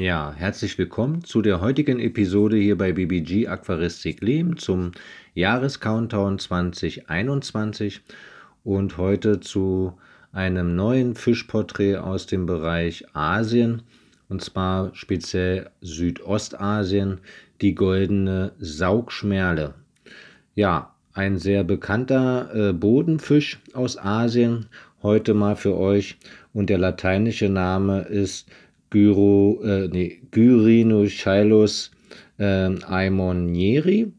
Ja, herzlich willkommen zu der heutigen Episode hier bei BBG Aquaristik Lehm zum Jahrescountdown 2021 und heute zu einem neuen Fischporträt aus dem Bereich Asien und zwar speziell Südostasien, die goldene Saugschmerle. Ja, ein sehr bekannter äh, Bodenfisch aus Asien, heute mal für euch und der lateinische Name ist Gyro, äh, nee, Gyrinochelus äh, aimonieri,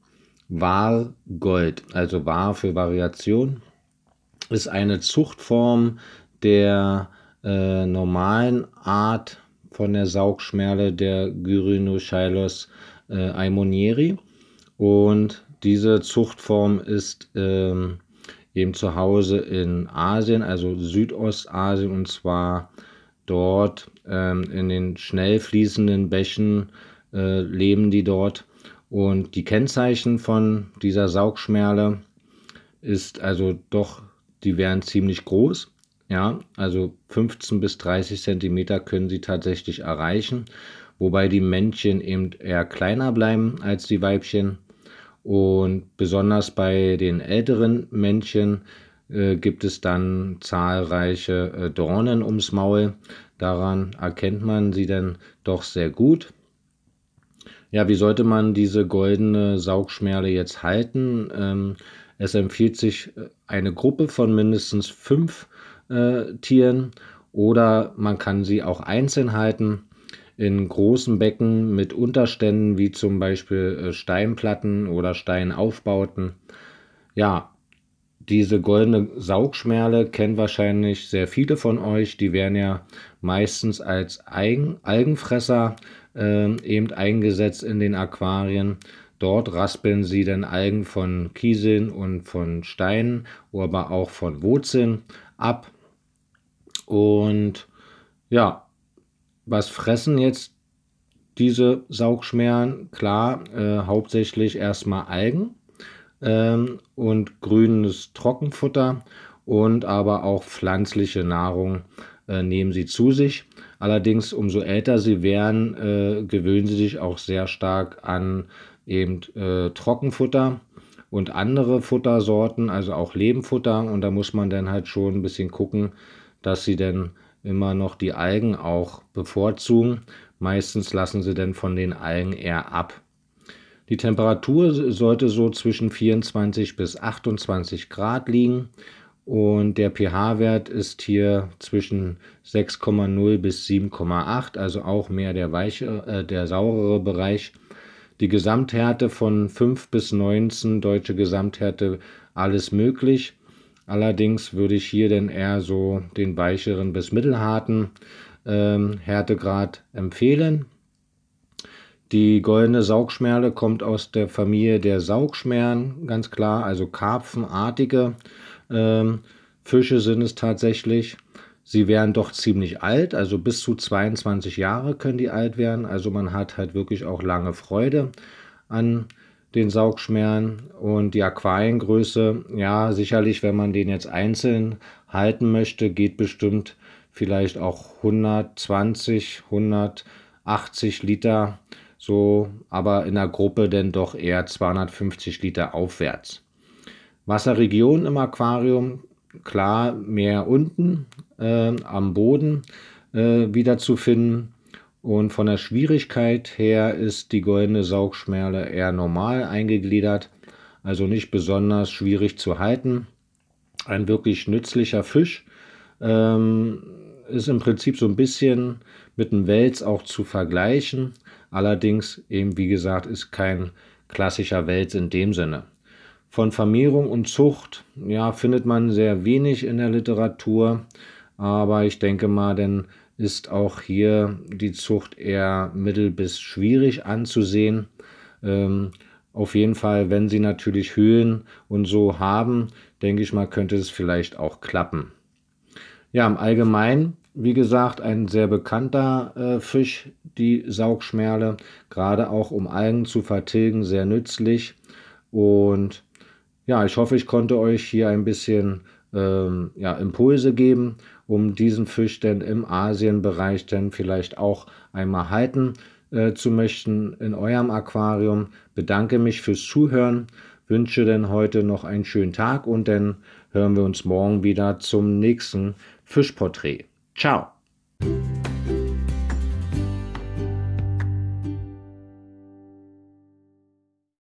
war Gold, also war für Variation, ist eine Zuchtform der äh, normalen Art von der Saugschmerle der Gyrinochelus äh, aimonieri und diese Zuchtform ist ähm, eben zu Hause in Asien, also Südostasien und zwar dort ähm, in den schnell fließenden Bächen äh, leben die dort. Und die Kennzeichen von dieser Saugschmerle ist also doch, die wären ziemlich groß. Ja, also 15 bis 30 Zentimeter können sie tatsächlich erreichen, wobei die Männchen eben eher kleiner bleiben als die Weibchen. Und besonders bei den älteren Männchen äh, gibt es dann zahlreiche äh, Dornen ums Maul. Daran erkennt man sie dann doch sehr gut. Ja, wie sollte man diese goldene Saugschmerle jetzt halten? Ähm, es empfiehlt sich äh, eine Gruppe von mindestens fünf äh, Tieren oder man kann sie auch einzeln halten in großen Becken mit Unterständen wie zum Beispiel Steinplatten oder Steinaufbauten. Ja, diese goldene Saugschmerle kennen wahrscheinlich sehr viele von euch. Die werden ja meistens als Algen, Algenfresser äh, eben eingesetzt in den Aquarien. Dort raspeln sie dann Algen von Kieseln und von Steinen, aber auch von Wurzeln ab. Und ja, was fressen jetzt diese Saugschmerlen? Klar, äh, hauptsächlich erstmal Algen ähm, und grünes Trockenfutter und aber auch pflanzliche Nahrung äh, nehmen sie zu sich. Allerdings, umso älter sie werden, äh, gewöhnen sie sich auch sehr stark an eben äh, Trockenfutter und andere Futtersorten, also auch Lebenfutter. Und da muss man dann halt schon ein bisschen gucken, dass sie dann immer noch die Algen auch bevorzugen. Meistens lassen sie dann von den Algen eher ab. Die Temperatur sollte so zwischen 24 bis 28 Grad liegen und der pH-Wert ist hier zwischen 6,0 bis 7,8, also auch mehr der weiche, äh, der saurere Bereich. Die Gesamthärte von 5 bis 19, deutsche Gesamthärte, alles möglich. Allerdings würde ich hier denn eher so den weicheren bis mittelharten ähm, Härtegrad empfehlen. Die goldene Saugschmerle kommt aus der Familie der Saugschmerlen, ganz klar, also karpfenartige ähm, Fische sind es tatsächlich. Sie wären doch ziemlich alt, also bis zu 22 Jahre können die alt werden. Also man hat halt wirklich auch lange Freude an den Saugschmerlen und die Aquariengröße, ja, sicherlich, wenn man den jetzt einzeln halten möchte, geht bestimmt vielleicht auch 120, 180 Liter so aber in der Gruppe denn doch eher 250 Liter aufwärts. Wasserregion im Aquarium, klar, mehr unten äh, am Boden äh, wiederzufinden. Und von der Schwierigkeit her ist die goldene Saugschmerle eher normal eingegliedert, also nicht besonders schwierig zu halten. Ein wirklich nützlicher Fisch. Ähm, ist im Prinzip so ein bisschen mit dem Wels auch zu vergleichen. Allerdings eben, wie gesagt, ist kein klassischer Wels in dem Sinne. Von Vermehrung und Zucht, ja, findet man sehr wenig in der Literatur, aber ich denke mal, denn ist auch hier die Zucht eher mittel bis schwierig anzusehen. Ähm, auf jeden Fall, wenn sie natürlich Höhlen und so haben, denke ich mal, könnte es vielleicht auch klappen. Ja, im Allgemeinen wie gesagt, ein sehr bekannter äh, Fisch, die Saugschmerle, gerade auch um Algen zu vertilgen, sehr nützlich. Und ja, ich hoffe, ich konnte euch hier ein bisschen ähm, ja, Impulse geben, um diesen Fisch denn im Asienbereich dann vielleicht auch einmal halten äh, zu möchten in eurem Aquarium. Bedanke mich fürs Zuhören, wünsche denn heute noch einen schönen Tag und dann hören wir uns morgen wieder zum nächsten Fischporträt. Ciao!